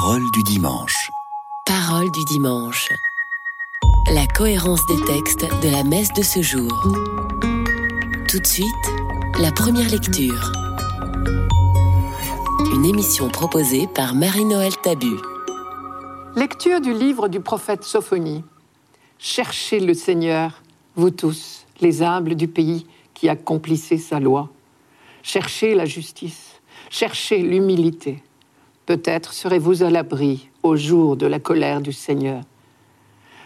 Parole du dimanche. Parole du dimanche. La cohérence des textes de la messe de ce jour. Tout de suite, la première lecture. Une émission proposée par Marie-Noël Tabu. Lecture du livre du prophète Sophonie. Cherchez le Seigneur, vous tous, les humbles du pays qui accomplissez sa loi. Cherchez la justice, cherchez l'humilité. Peut-être serez-vous à l'abri au jour de la colère du Seigneur.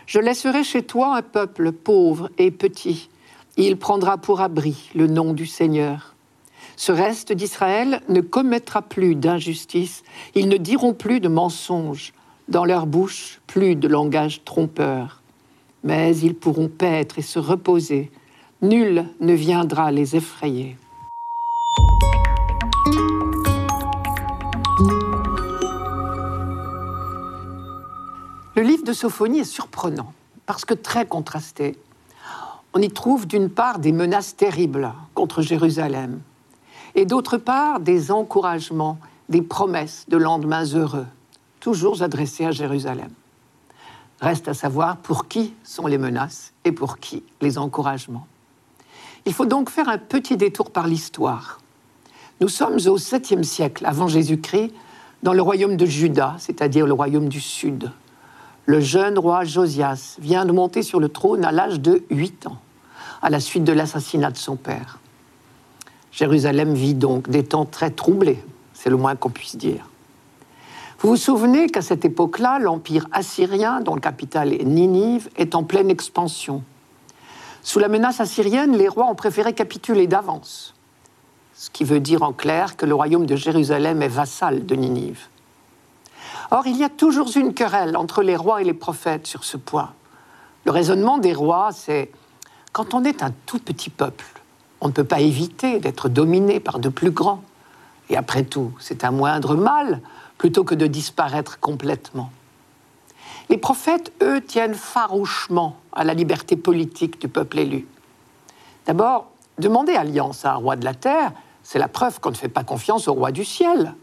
Je laisserai chez toi un peuple pauvre et petit. Il prendra pour abri le nom du Seigneur. Ce reste d'Israël ne commettra plus d'injustice, ils ne diront plus de mensonges, dans leur bouche plus de langage trompeur. Mais ils pourront paître et se reposer, nul ne viendra les effrayer. Le livre de Sophonie est surprenant parce que très contrasté. On y trouve d'une part des menaces terribles contre Jérusalem et d'autre part des encouragements, des promesses de lendemains heureux, toujours adressés à Jérusalem. Reste à savoir pour qui sont les menaces et pour qui les encouragements. Il faut donc faire un petit détour par l'histoire. Nous sommes au 7e siècle avant Jésus-Christ dans le royaume de Juda, c'est-à-dire le royaume du Sud le jeune roi Josias vient de monter sur le trône à l'âge de 8 ans, à la suite de l'assassinat de son père. Jérusalem vit donc des temps très troublés, c'est le moins qu'on puisse dire. Vous vous souvenez qu'à cette époque-là, l'empire assyrien, dont le capital est Ninive, est en pleine expansion. Sous la menace assyrienne, les rois ont préféré capituler d'avance, ce qui veut dire en clair que le royaume de Jérusalem est vassal de Ninive. Or, il y a toujours une querelle entre les rois et les prophètes sur ce point. Le raisonnement des rois, c'est quand on est un tout petit peuple, on ne peut pas éviter d'être dominé par de plus grands. Et après tout, c'est un moindre mal plutôt que de disparaître complètement. Les prophètes, eux, tiennent farouchement à la liberté politique du peuple élu. D'abord, demander alliance à un roi de la terre, c'est la preuve qu'on ne fait pas confiance au roi du ciel.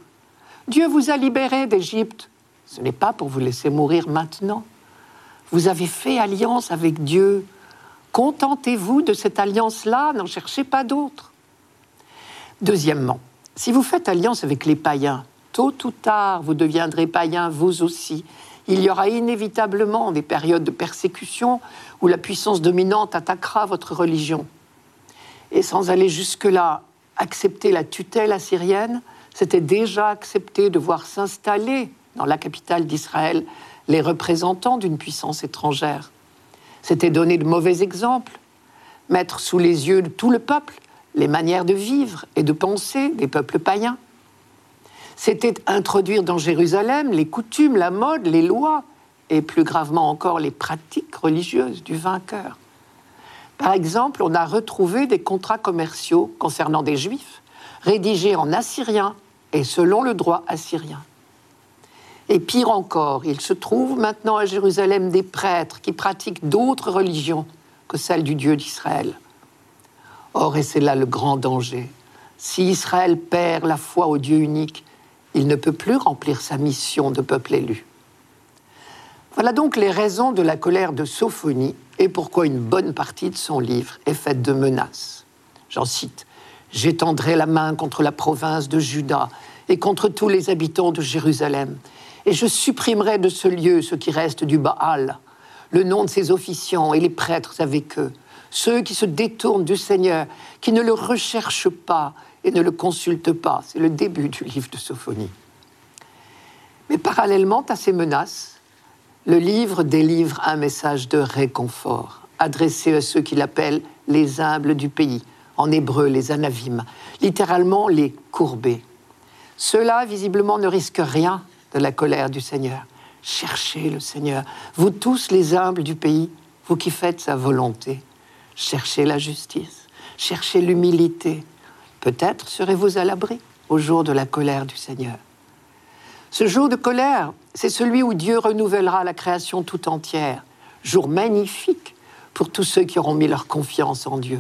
Dieu vous a libéré d'Égypte. Ce n'est pas pour vous laisser mourir maintenant. Vous avez fait alliance avec Dieu. Contentez-vous de cette alliance-là, n'en cherchez pas d'autre. Deuxièmement, si vous faites alliance avec les païens, tôt ou tard, vous deviendrez païens vous aussi. Il y aura inévitablement des périodes de persécution où la puissance dominante attaquera votre religion. Et sans aller jusque-là, accepter la tutelle assyrienne, c'était déjà accepter de voir s'installer dans la capitale d'Israël, les représentants d'une puissance étrangère. C'était donner de mauvais exemples, mettre sous les yeux de tout le peuple les manières de vivre et de penser des peuples païens. C'était introduire dans Jérusalem les coutumes, la mode, les lois, et plus gravement encore les pratiques religieuses du vainqueur. Par exemple, on a retrouvé des contrats commerciaux concernant des juifs, rédigés en assyrien et selon le droit assyrien. Et pire encore, il se trouve maintenant à Jérusalem des prêtres qui pratiquent d'autres religions que celle du Dieu d'Israël. Or, et c'est là le grand danger, si Israël perd la foi au Dieu unique, il ne peut plus remplir sa mission de peuple élu. Voilà donc les raisons de la colère de Sophonie et pourquoi une bonne partie de son livre est faite de menaces. J'en cite J'étendrai la main contre la province de Juda et contre tous les habitants de Jérusalem, et je supprimerai de ce lieu ce qui reste du Baal, le nom de ses officiants et les prêtres avec eux, ceux qui se détournent du Seigneur, qui ne le recherchent pas et ne le consultent pas. C'est le début du livre de Sophonie. Mais parallèlement à ces menaces, le livre délivre un message de réconfort adressé à ceux qu'il appelle les humbles du pays, en hébreu les anavim, littéralement les courbés. Ceux-là, visiblement, ne risquent rien de la colère du Seigneur. Cherchez le Seigneur, vous tous les humbles du pays, vous qui faites sa volonté. Cherchez la justice, cherchez l'humilité. Peut-être serez-vous à l'abri au jour de la colère du Seigneur. Ce jour de colère, c'est celui où Dieu renouvellera la création tout entière. Jour magnifique pour tous ceux qui auront mis leur confiance en Dieu.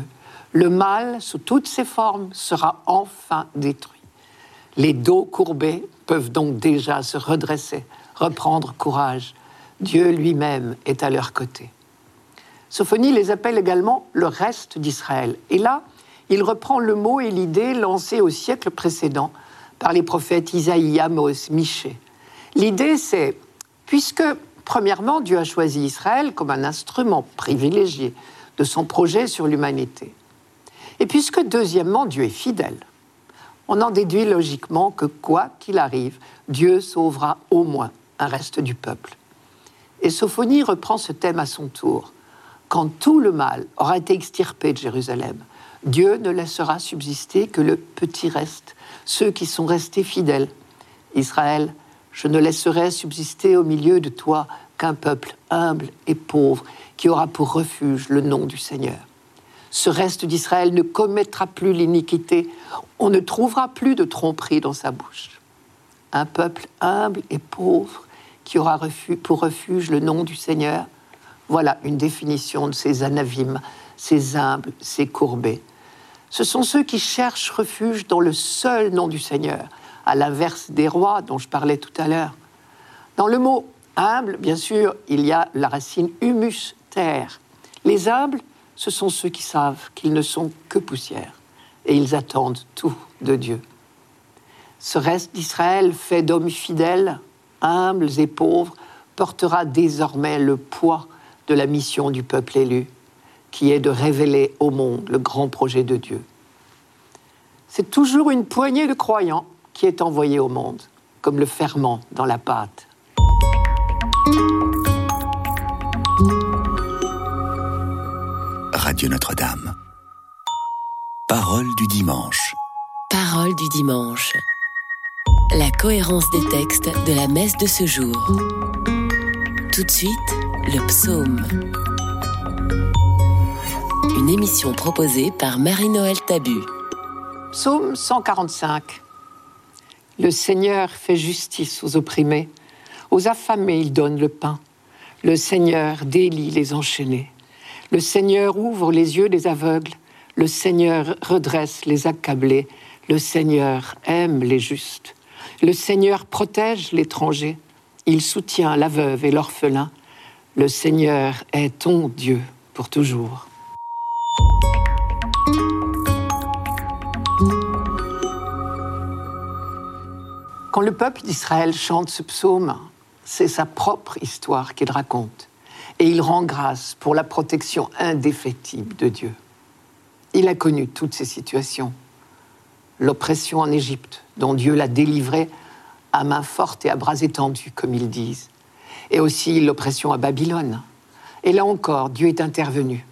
Le mal, sous toutes ses formes, sera enfin détruit. Les dos courbés peuvent donc déjà se redresser, reprendre courage. Dieu lui-même est à leur côté. Sophonie les appelle également le reste d'Israël. Et là, il reprend le mot et l'idée lancée au siècle précédent par les prophètes Isaïe, Amos, Michée. L'idée, c'est, puisque, premièrement, Dieu a choisi Israël comme un instrument privilégié de son projet sur l'humanité, et puisque, deuxièmement, Dieu est fidèle, on en déduit logiquement que, quoi qu'il arrive, Dieu sauvera au moins un reste du peuple. Et Sophonie reprend ce thème à son tour. Quand tout le mal aura été extirpé de Jérusalem, Dieu ne laissera subsister que le petit reste, ceux qui sont restés fidèles. Israël, je ne laisserai subsister au milieu de toi qu'un peuple humble et pauvre qui aura pour refuge le nom du Seigneur. Ce reste d'Israël ne commettra plus l'iniquité, on ne trouvera plus de tromperie dans sa bouche. Un peuple humble et pauvre qui aura pour refuge le nom du Seigneur. Voilà une définition de ces anavimes, ces humbles, ces courbés. Ce sont ceux qui cherchent refuge dans le seul nom du Seigneur, à l'inverse des rois dont je parlais tout à l'heure. Dans le mot humble, bien sûr, il y a la racine humus, terre. Les humbles, ce sont ceux qui savent qu'ils ne sont que poussière et ils attendent tout de Dieu. Ce reste d'Israël, fait d'hommes fidèles, humbles et pauvres, portera désormais le poids de la mission du peuple élu qui est de révéler au monde le grand projet de Dieu. C'est toujours une poignée de croyants qui est envoyée au monde, comme le ferment dans la pâte. Radio Notre-Dame. Parole du dimanche. Parole du dimanche. La cohérence des textes de la messe de ce jour. Tout de suite, le psaume une émission proposée par Marie-Noël Tabu. Psaume 145. Le Seigneur fait justice aux opprimés, aux affamés il donne le pain. Le Seigneur délie les enchaînés. Le Seigneur ouvre les yeux des aveugles. Le Seigneur redresse les accablés. Le Seigneur aime les justes. Le Seigneur protège l'étranger. Il soutient la veuve et l'orphelin. Le Seigneur est ton Dieu pour toujours. Quand le peuple d'Israël chante ce psaume, c'est sa propre histoire qu'il raconte. Et il rend grâce pour la protection indéfectible de Dieu. Il a connu toutes ces situations. L'oppression en Égypte, dont Dieu l'a délivré à main forte et à bras étendus, comme ils disent. Et aussi l'oppression à Babylone. Et là encore, Dieu est intervenu.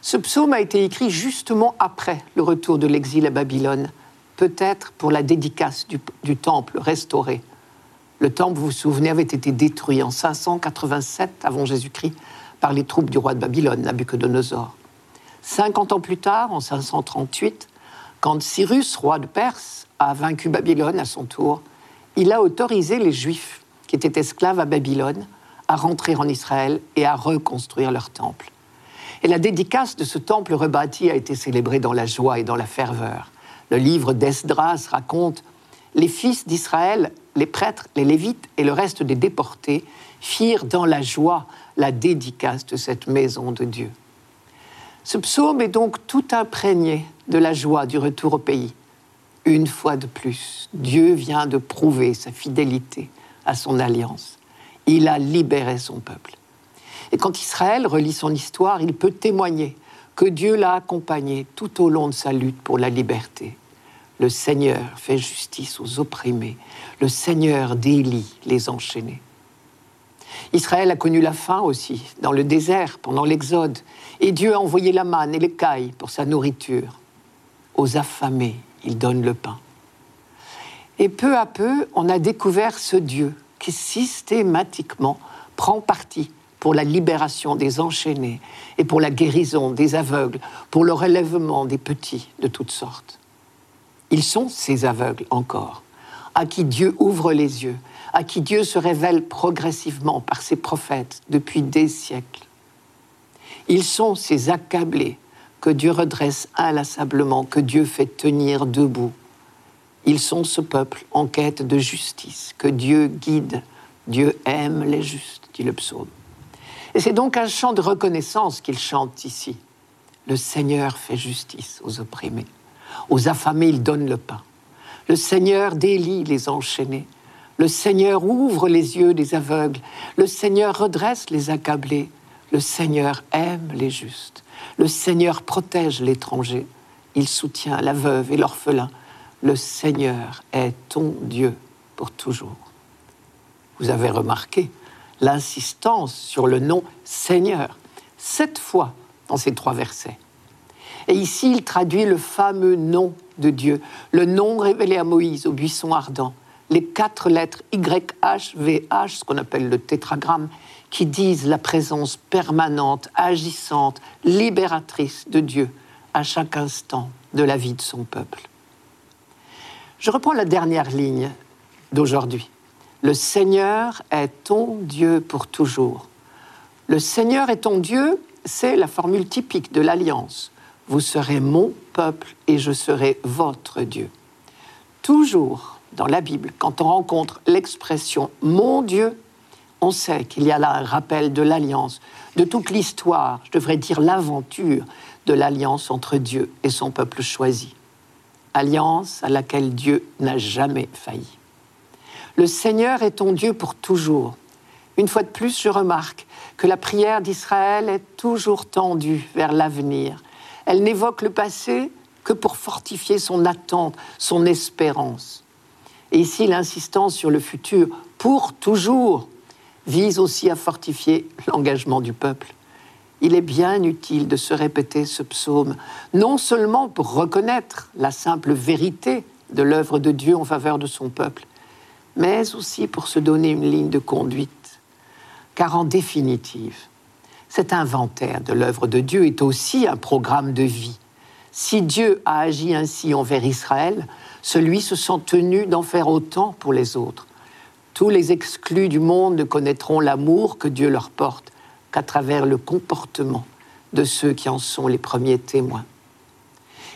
Ce psaume a été écrit justement après le retour de l'exil à Babylone, peut-être pour la dédicace du, temple restauré. Le temple, vous vous souvenez, avait été détruit en 587 avant Jésus-Christ par les troupes du roi de Babylone, Nabucodonosor. 50 ans plus tard, en 538, quand Cyrus, roi de Perse, a vaincu Babylone à son tour, il a autorisé les Juifs qui étaient esclaves à Babylone à rentrer en Israël et à reconstruire leur temple. Et la dédicace de ce temple rebâti a été célébrée dans la joie et dans la ferveur. Le livre d'Esdras raconte les fils d'Israël, les prêtres, les lévites et le reste des déportés firent dans la joie la dédicace de cette maison de Dieu. Ce psaume est donc tout imprégné de la joie du retour au pays. Une fois de plus, Dieu vient de prouver sa fidélité à son alliance. Il a libéré son peuple. Et quand Israël relit son histoire, il peut témoigner que Dieu l'a accompagné tout au long de sa lutte pour la liberté. Le Seigneur fait justice aux opprimés. Le Seigneur délie les enchaînés. Israël a connu la faim aussi, dans le désert, pendant l'Exode, et Dieu a envoyé la manne et l'écaille pour sa nourriture. Aux affamés, il donne le pain. Et peu à peu, on a découvert ce Dieu qui systématiquement prend parti pour la libération des enchaînés et pour la guérison des aveugles, pour le relèvement des petits de toutes sortes. Ils sont ces aveugles encore, à qui Dieu ouvre les yeux, à qui Dieu se révèle progressivement par ses prophètes depuis des siècles. Ils sont ces accablés que Dieu redresse inlassablement, que Dieu fait tenir debout. Ils sont ce peuple en quête de justice, que Dieu guide. Dieu aime les justes, dit le psaume. Et c'est donc un chant de reconnaissance qu'il chante ici. Le Seigneur fait justice aux opprimés. Aux affamés, il donne le pain. Le Seigneur délie les enchaînés. Le Seigneur ouvre les yeux des aveugles. Le Seigneur redresse les accablés. Le Seigneur aime les justes. Le Seigneur protège l'étranger. Il soutient la veuve et l'orphelin. Le Seigneur est ton Dieu pour toujours. Vous avez remarqué l'insistance sur le nom Seigneur, sept fois dans ces trois versets. Et ici, il traduit le fameux nom de Dieu, le nom révélé à Moïse au buisson ardent, les quatre lettres YHVH, ce qu'on appelle le tétragramme, qui disent la présence permanente, agissante, libératrice de Dieu à chaque instant de la vie de son peuple. Je reprends la dernière ligne d'aujourd'hui. Le Seigneur est ton Dieu pour toujours. Le Seigneur est ton Dieu, c'est la formule typique de l'alliance. Vous serez mon peuple et je serai votre Dieu. Toujours dans la Bible, quand on rencontre l'expression mon Dieu, on sait qu'il y a là un rappel de l'alliance, de toute l'histoire, je devrais dire l'aventure de l'alliance entre Dieu et son peuple choisi. Alliance à laquelle Dieu n'a jamais failli. Le Seigneur est ton Dieu pour toujours. Une fois de plus, je remarque que la prière d'Israël est toujours tendue vers l'avenir. Elle n'évoque le passé que pour fortifier son attente, son espérance. Et ici, l'insistance sur le futur, pour toujours, vise aussi à fortifier l'engagement du peuple. Il est bien utile de se répéter ce psaume, non seulement pour reconnaître la simple vérité de l'œuvre de Dieu en faveur de son peuple, mais aussi pour se donner une ligne de conduite. Car en définitive, cet inventaire de l'œuvre de Dieu est aussi un programme de vie. Si Dieu a agi ainsi envers Israël, celui se sent tenu d'en faire autant pour les autres. Tous les exclus du monde ne connaîtront l'amour que Dieu leur porte qu'à travers le comportement de ceux qui en sont les premiers témoins.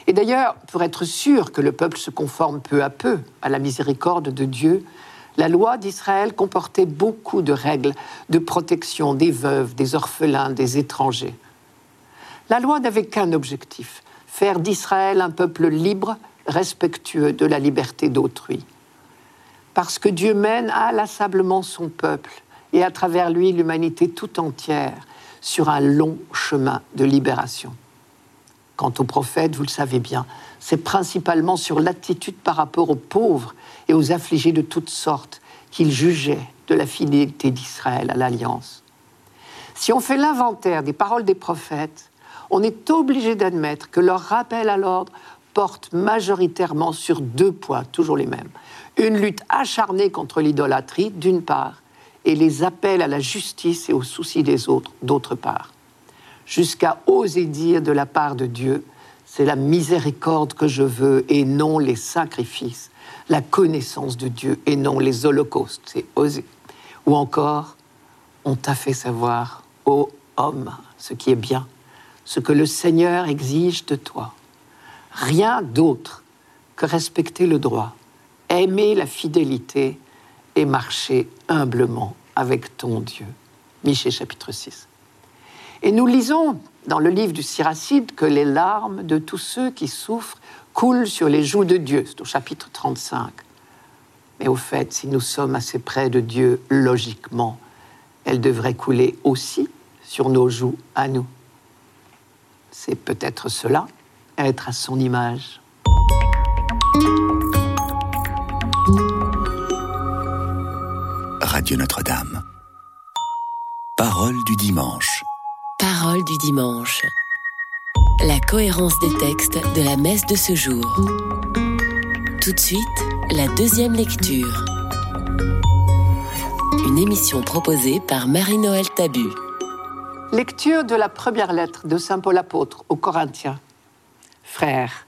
Et d'ailleurs, pour être sûr que le peuple se conforme peu à peu à la miséricorde de Dieu, la loi d'Israël comportait beaucoup de règles de protection des veuves, des orphelins, des étrangers. La loi n'avait qu'un objectif, faire d'Israël un peuple libre, respectueux de la liberté d'autrui. Parce que Dieu mène inlassablement son peuple et à travers lui l'humanité tout entière sur un long chemin de libération. Quant aux prophètes, vous le savez bien, c'est principalement sur l'attitude par rapport aux pauvres et aux affligés de toutes sortes qu'il jugeait de la fidélité d'Israël à l'alliance. Si on fait l'inventaire des paroles des prophètes, on est obligé d'admettre que leur rappel à l'ordre porte majoritairement sur deux points, toujours les mêmes. Une lutte acharnée contre l'idolâtrie, d'une part, et les appels à la justice et au souci des autres, d'autre part. Jusqu'à oser dire de la part de Dieu, c'est la miséricorde que je veux et non les sacrifices, la connaissance de Dieu et non les holocaustes, c'est oser. Ou encore, on t'a fait savoir, ô homme, ce qui est bien, ce que le Seigneur exige de toi. Rien d'autre que respecter le droit, aimer la fidélité et marcher humblement avec ton Dieu. Michée chapitre 6. Et nous lisons dans le livre du Siracide que les larmes de tous ceux qui souffrent coule sur les joues de Dieu. C'est au chapitre 35. Mais au fait, si nous sommes assez près de Dieu, logiquement, elle devrait couler aussi sur nos joues à nous. C'est peut-être cela, être à son image. Radio Notre-Dame. Parole du dimanche. Parole du dimanche la cohérence des textes de la messe de ce jour. Tout de suite, la deuxième lecture. Une émission proposée par Marie-Noël Tabu. Lecture de la première lettre de Saint Paul apôtre aux Corinthiens. Frères,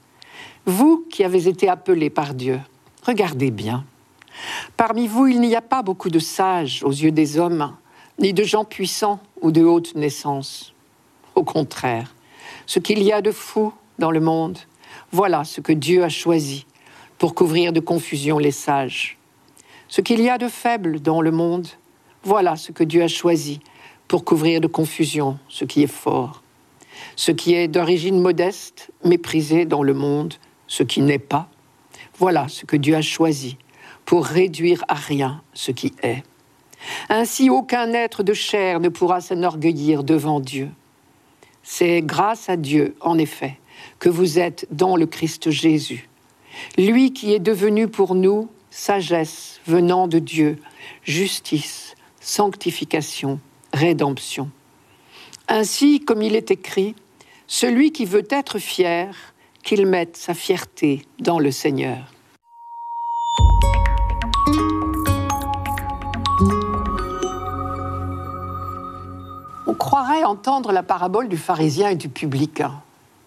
vous qui avez été appelés par Dieu, regardez bien. Parmi vous, il n'y a pas beaucoup de sages aux yeux des hommes, ni de gens puissants ou de haute naissance. Au contraire, ce qu'il y a de fou dans le monde. Voilà ce que Dieu a choisi. pour couvrir de confusion les sages. Ce qu'il y a de faible dans le monde, voilà ce que Dieu a choisi pour couvrir de confusion ce qui est fort. Ce qui est d'origine modeste, méprisé dans le monde, ce qui n'est pas, voilà ce que Dieu a choisi pour réduire à rien ce qui est. Ainsi aucun être de chair ne pourra s'enorgueillir devant Dieu. C'est grâce à Dieu, en effet, que vous êtes dans le Christ Jésus, lui qui est devenu pour nous sagesse venant de Dieu, justice, sanctification, rédemption. Ainsi, comme il est écrit, celui qui veut être fier, qu'il mette sa fierté dans le Seigneur. Croirait entendre la parabole du pharisien et du publicain.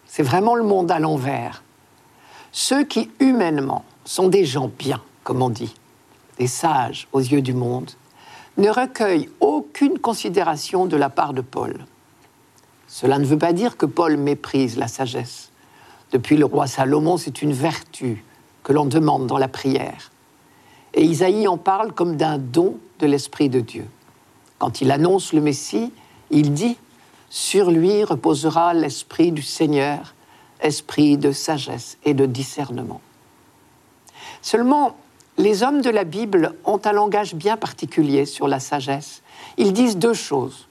C'est vraiment le monde à l'envers. Ceux qui, humainement, sont des gens bien, comme on dit, des sages aux yeux du monde, ne recueillent aucune considération de la part de Paul. Cela ne veut pas dire que Paul méprise la sagesse. Depuis le roi Salomon, c'est une vertu que l'on demande dans la prière. Et Isaïe en parle comme d'un don de l'Esprit de Dieu. Quand il annonce le Messie, il dit Sur lui reposera l'Esprit du Seigneur, esprit de sagesse et de discernement. Seulement, les hommes de la Bible ont un langage bien particulier sur la sagesse. Ils disent deux choses.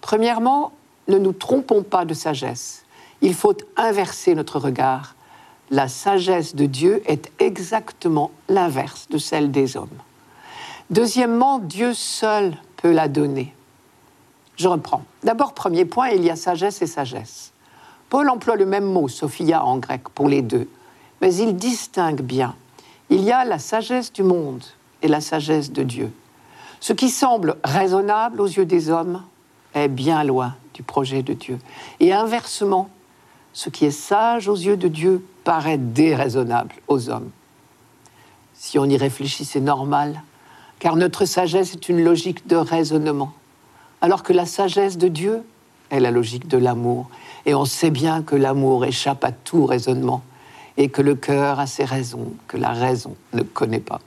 Premièrement, ne nous trompons pas de sagesse. Il faut inverser notre regard. La sagesse de Dieu est exactement l'inverse de celle des hommes. Deuxièmement, Dieu seul peut la donner. Je reprends. D'abord, premier point, il y a sagesse et sagesse. Paul emploie le même mot, Sophia en grec, pour les deux, mais il distingue bien. Il y a la sagesse du monde et la sagesse de Dieu. Ce qui semble raisonnable aux yeux des hommes est bien loin du projet de Dieu. Et inversement, ce qui est sage aux yeux de Dieu paraît déraisonnable aux hommes. Si on y réfléchit, c'est normal, car notre sagesse est une logique de raisonnement, alors que la sagesse de Dieu est la logique de l'amour. Et on sait bien que l'amour échappe à tout raisonnement et que le cœur a ses raisons que la raison ne connaît pas.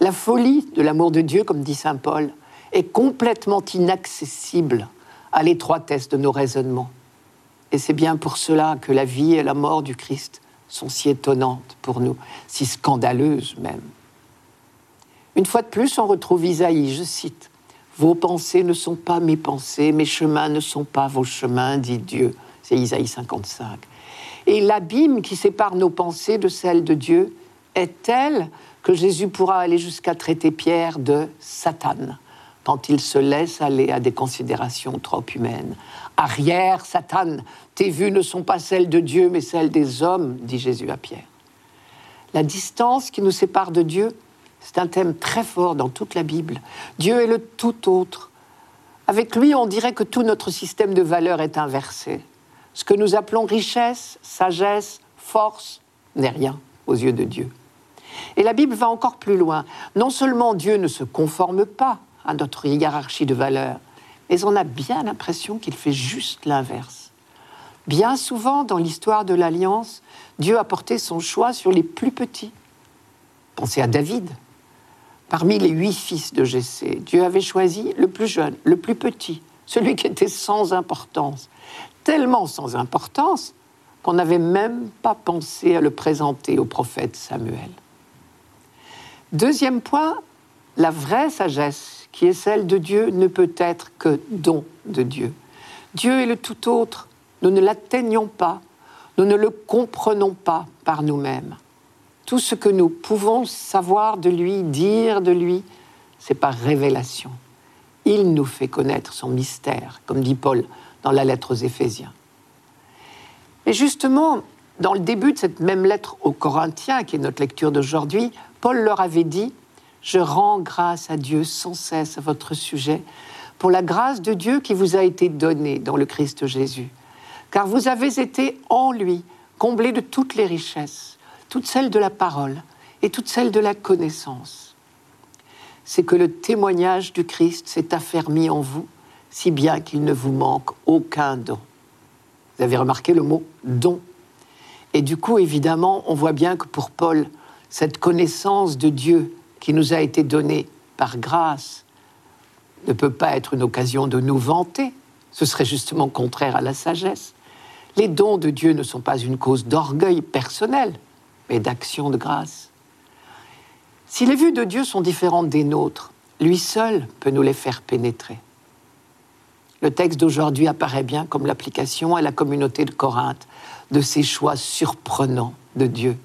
La folie de l'amour de Dieu, comme dit Saint Paul, est complètement inaccessible à l'étroitesse de nos raisonnements. Et c'est bien pour cela que la vie et la mort du Christ sont si étonnantes pour nous, si scandaleuses même. Une fois de plus, on retrouve Isaïe, je cite, Vos pensées ne sont pas mes pensées, mes chemins ne sont pas vos chemins, dit Dieu. C'est Isaïe 55. Et l'abîme qui sépare nos pensées de celles de Dieu est tel que Jésus pourra aller jusqu'à traiter Pierre de Satan quand il se laisse aller à des considérations trop humaines. Arrière, Satan, tes vues ne sont pas celles de Dieu, mais celles des hommes, dit Jésus à Pierre. La distance qui nous sépare de Dieu, c'est un thème très fort dans toute la Bible. Dieu est le tout autre. Avec lui, on dirait que tout notre système de valeurs est inversé. Ce que nous appelons richesse, sagesse, force, n'est rien aux yeux de Dieu. Et la Bible va encore plus loin. Non seulement Dieu ne se conforme pas à notre hiérarchie de valeurs, mais on a bien l'impression qu'il fait juste l'inverse. Bien souvent, dans l'histoire de l'Alliance, Dieu a porté son choix sur les plus petits. Pensez à David. Parmi les huit fils de Jessé, Dieu avait choisi le plus jeune, le plus petit, celui qui était sans importance. Tellement sans importance qu'on n'avait même pas pensé à le présenter au prophète Samuel. Deuxième point, la vraie sagesse qui est celle de Dieu ne peut être que don de Dieu. Dieu est le tout autre. Nous ne l'atteignons pas. Nous ne le comprenons pas par nous-mêmes. Tout ce que nous pouvons savoir de lui, dire de lui, c'est par révélation. Il nous fait connaître son mystère, comme dit Paul dans la lettre aux Éphésiens. Et justement, dans le début de cette même lettre aux Corinthiens, qui est notre lecture d'aujourd'hui, Paul leur avait dit je rends grâce à Dieu sans cesse à votre sujet pour la grâce de Dieu qui vous a été donnée dans le Christ Jésus. Car vous avez été en lui comblés de toutes les richesses, toutes celles de la parole et toutes celles de la connaissance. C'est que le témoignage du Christ s'est affermi en vous, si bien qu'il ne vous manque aucun don. Vous avez remarqué le mot don. Et du coup, évidemment, on voit bien que pour Paul, cette connaissance de Dieu qui nous a été donnée par grâce ne peut pas être une occasion de nous vanter. Ce serait justement contraire à la sagesse. Les dons de Dieu ne sont pas une cause d'orgueil personnel, mais d'action de grâce. Si les vues de Dieu sont différentes des nôtres, lui seul peut nous les faire pénétrer. Le texte d'aujourd'hui apparaît bien comme l'application à la communauté de Corinthe de ces choix surprenants de Dieu.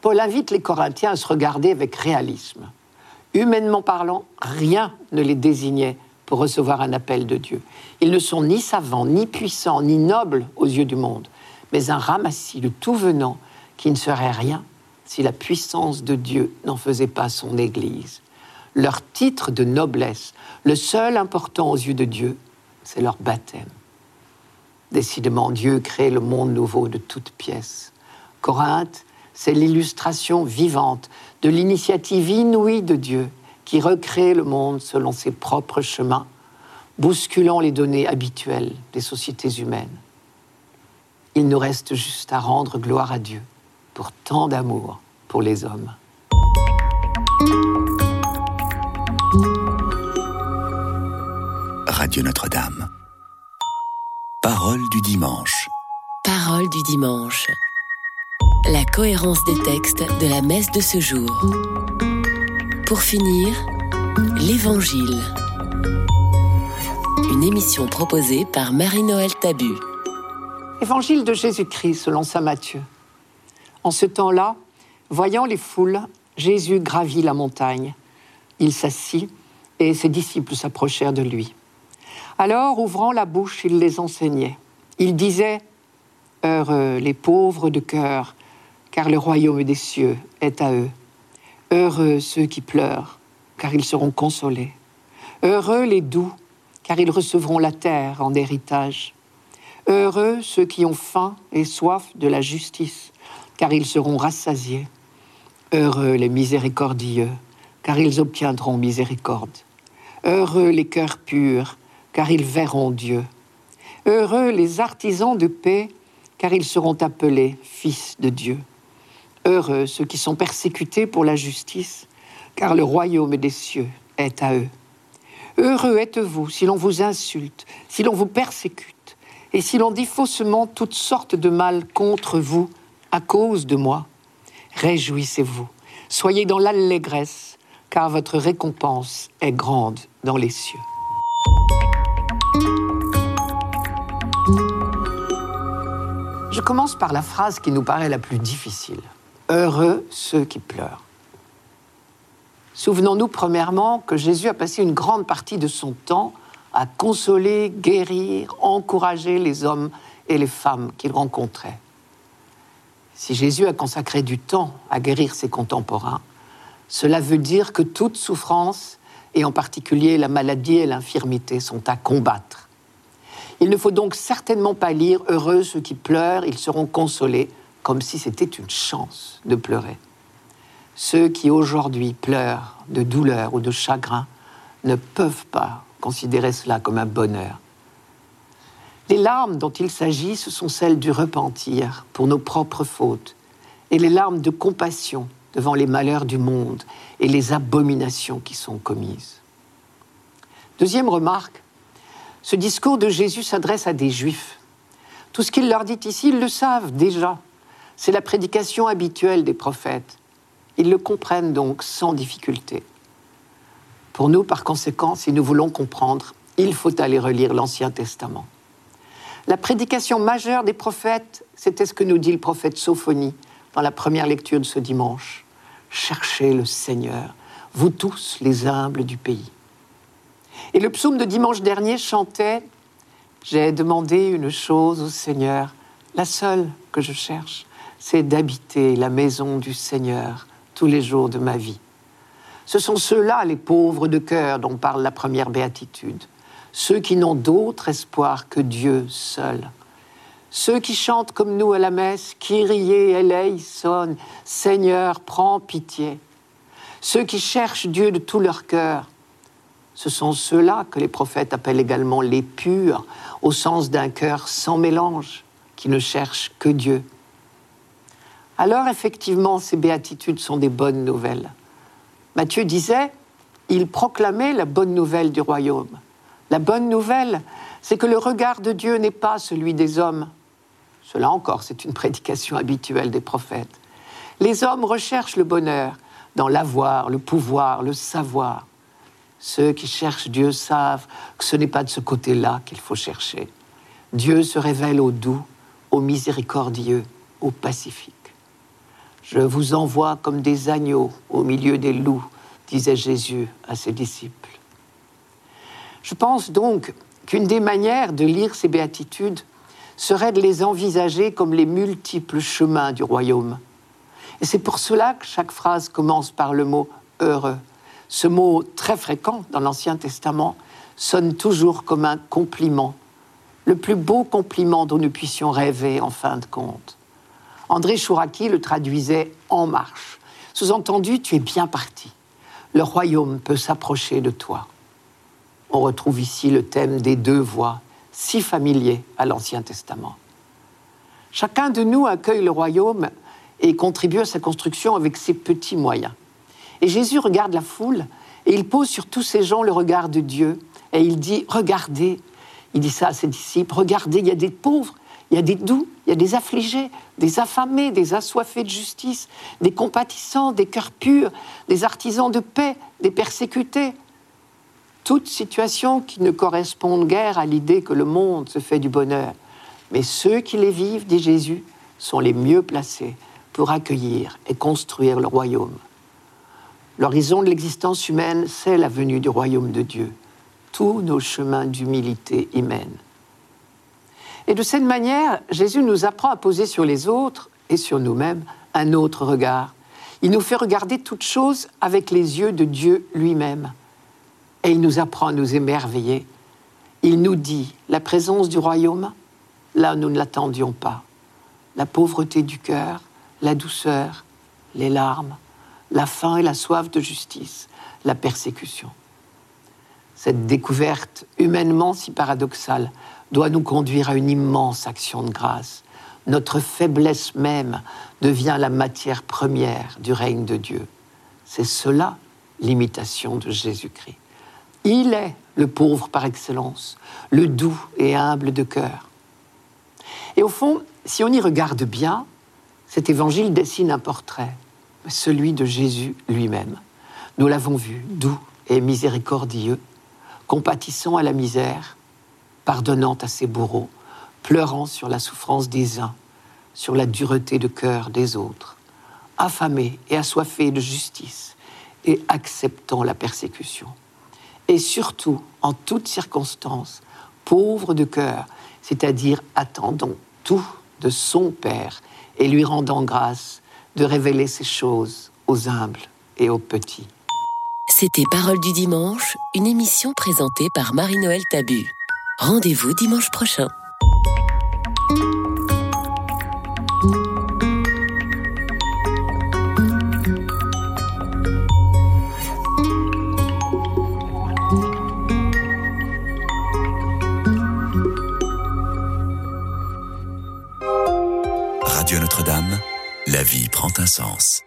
Paul invite les Corinthiens à se regarder avec réalisme. Humainement parlant, rien ne les désignait pour recevoir un appel de Dieu. Ils ne sont ni savants, ni puissants, ni nobles aux yeux du monde, mais un ramassis de tout venant qui ne serait rien si la puissance de Dieu n'en faisait pas son Église. Leur titre de noblesse, le seul important aux yeux de Dieu, c'est leur baptême. Décidément, Dieu crée le monde nouveau de toutes pièces. Corinthe, c'est l'illustration vivante de l'initiative inouïe de Dieu qui recrée le monde selon ses propres chemins, bousculant les données habituelles des sociétés humaines. Il nous reste juste à rendre gloire à Dieu pour tant d'amour pour les hommes. Radio Notre-Dame. Parole du dimanche. Parole du dimanche. La cohérence des textes de la messe de ce jour. Pour finir, l'Évangile. Une émission proposée par Marie-Noël Tabu. Évangile de Jésus-Christ selon saint Matthieu. En ce temps-là, voyant les foules, Jésus gravit la montagne. Il s'assit et ses disciples s'approchèrent de lui. Alors, ouvrant la bouche, il les enseignait. Il disait Heureux les pauvres de cœur, car le royaume des cieux est à eux. Heureux ceux qui pleurent, car ils seront consolés. Heureux les doux, car ils recevront la terre en héritage. Heureux ceux qui ont faim et soif de la justice, car ils seront rassasiés. Heureux les miséricordieux, car ils obtiendront miséricorde. Heureux les cœurs purs, car ils verront Dieu. Heureux les artisans de paix, car ils seront appelés fils de Dieu. Heureux ceux qui sont persécutés pour la justice, car le royaume des cieux est à eux. Heureux êtes-vous si l'on vous insulte, si l'on vous persécute, et si l'on dit faussement toutes sortes de mal contre vous à cause de moi. Réjouissez-vous, soyez dans l'allégresse, car votre récompense est grande dans les cieux. Je commence par la phrase qui nous paraît la plus difficile. Heureux ceux qui pleurent. Souvenons-nous premièrement que Jésus a passé une grande partie de son temps à consoler, guérir, encourager les hommes et les femmes qu'il rencontrait. Si Jésus a consacré du temps à guérir ses contemporains, cela veut dire que toute souffrance, et en particulier la maladie et l'infirmité, sont à combattre. Il ne faut donc certainement pas lire Heureux ceux qui pleurent, ils seront consolés, comme si c'était une chance de pleurer. Ceux qui aujourd'hui pleurent de douleur ou de chagrin ne peuvent pas considérer cela comme un bonheur. Les larmes dont il s'agit, ce sont celles du repentir pour nos propres fautes et les larmes de compassion devant les malheurs du monde et les abominations qui sont commises. Deuxième remarque, ce discours de Jésus s'adresse à des juifs. Tout ce qu'il leur dit ici, ils le savent déjà. C'est la prédication habituelle des prophètes. Ils le comprennent donc sans difficulté. Pour nous, par conséquent, si nous voulons comprendre, il faut aller relire l'Ancien Testament. La prédication majeure des prophètes, c'était ce que nous dit le prophète Sophonie dans la première lecture de ce dimanche. Cherchez le Seigneur, vous tous les humbles du pays. Et le psaume de dimanche dernier chantait J'ai demandé une chose au Seigneur, la seule que je cherche, c'est d'habiter la maison du Seigneur tous les jours de ma vie. Ce sont ceux-là, les pauvres de cœur, dont parle la première béatitude, ceux qui n'ont d'autre espoir que Dieu seul. Ceux qui chantent comme nous à la messe, Kyrie eleison, Seigneur, prends pitié. Ceux qui cherchent Dieu de tout leur cœur, ce sont ceux-là que les prophètes appellent également les purs, au sens d'un cœur sans mélange, qui ne cherche que Dieu. alors effectivement, ces béatitudes sont des bonnes nouvelles. Matthieu disait, il proclamait la bonne nouvelle du royaume. La bonne nouvelle, c'est que le regard de Dieu n'est pas celui des hommes. Cela encore, c'est une prédication habituelle des prophètes. Les hommes recherchent le bonheur dans l'avoir, le pouvoir, le savoir. Ceux qui cherchent Dieu savent que ce n'est pas de ce côté-là qu'il faut chercher. Dieu se révèle au doux, au miséricordieux, au pacifique. Je vous envoie comme des agneaux au milieu des loups, disait Jésus à ses disciples. Je pense donc qu'une des manières de lire ces béatitudes serait de les envisager comme les multiples chemins du royaume. Et c'est pour cela que chaque phrase commence par le mot heureux. Ce mot très fréquent dans l'Ancien Testament sonne toujours comme un compliment, le plus beau compliment dont nous puissions rêver en fin de compte. André Chouraki le traduisait en marche. Sous-entendu, tu es bien parti. Le royaume peut s'approcher de toi. On retrouve ici le thème des deux voies, si familier à l'Ancien Testament. Chacun de nous accueille le royaume et contribue à sa construction avec ses petits moyens. Et Jésus regarde la foule et il pose sur tous ces gens le regard de Dieu et il dit, regardez, il dit ça à ses disciples, regardez, il y a des pauvres, il y a des doux, il y a des affligés, des affamés, des assoiffés de justice, des compatissants, des cœurs purs, des artisans de paix, des persécutés. Toutes situations qui ne correspondent guère à l'idée que le monde se fait du bonheur. Mais ceux qui les vivent, dit Jésus, sont les mieux placés pour accueillir et construire le royaume. L'horizon de l'existence humaine, c'est la venue du royaume de Dieu. Tous nos chemins d'humilité y mènent. Et de cette manière, Jésus nous apprend à poser sur les autres et sur nous-mêmes un autre regard. Il nous fait regarder toutes choses avec les yeux de Dieu lui-même. Et il nous apprend à nous émerveiller. Il nous dit la présence du royaume, là nous ne l'attendions pas. La pauvreté du cœur, la douceur, les larmes, la faim et la soif de justice, la persécution. Cette découverte humainement si paradoxale doit nous conduire à une immense action de grâce. Notre faiblesse même devient la matière première du règne de Dieu. C'est cela l'imitation de Jésus-Christ. Il est le pauvre par excellence, le doux et humble de cœur. Et au fond, si on y regarde bien, cet évangile dessine un portrait celui de Jésus lui-même. Nous l'avons vu, doux et miséricordieux, compatissant à la misère, pardonnant à ses bourreaux, pleurant sur la souffrance des uns, sur la dureté de cœur des autres, affamé et assoiffé de justice et acceptant la persécution. Et surtout, en toutes circonstances, pauvre de cœur, c'est-à-dire attendant tout de son Père et lui rendant grâce de révéler ces choses aux humbles et aux petits. C'était Parole du dimanche, une émission présentée par Marie-Noël Tabu. Rendez-vous dimanche prochain. La vie prend un sens.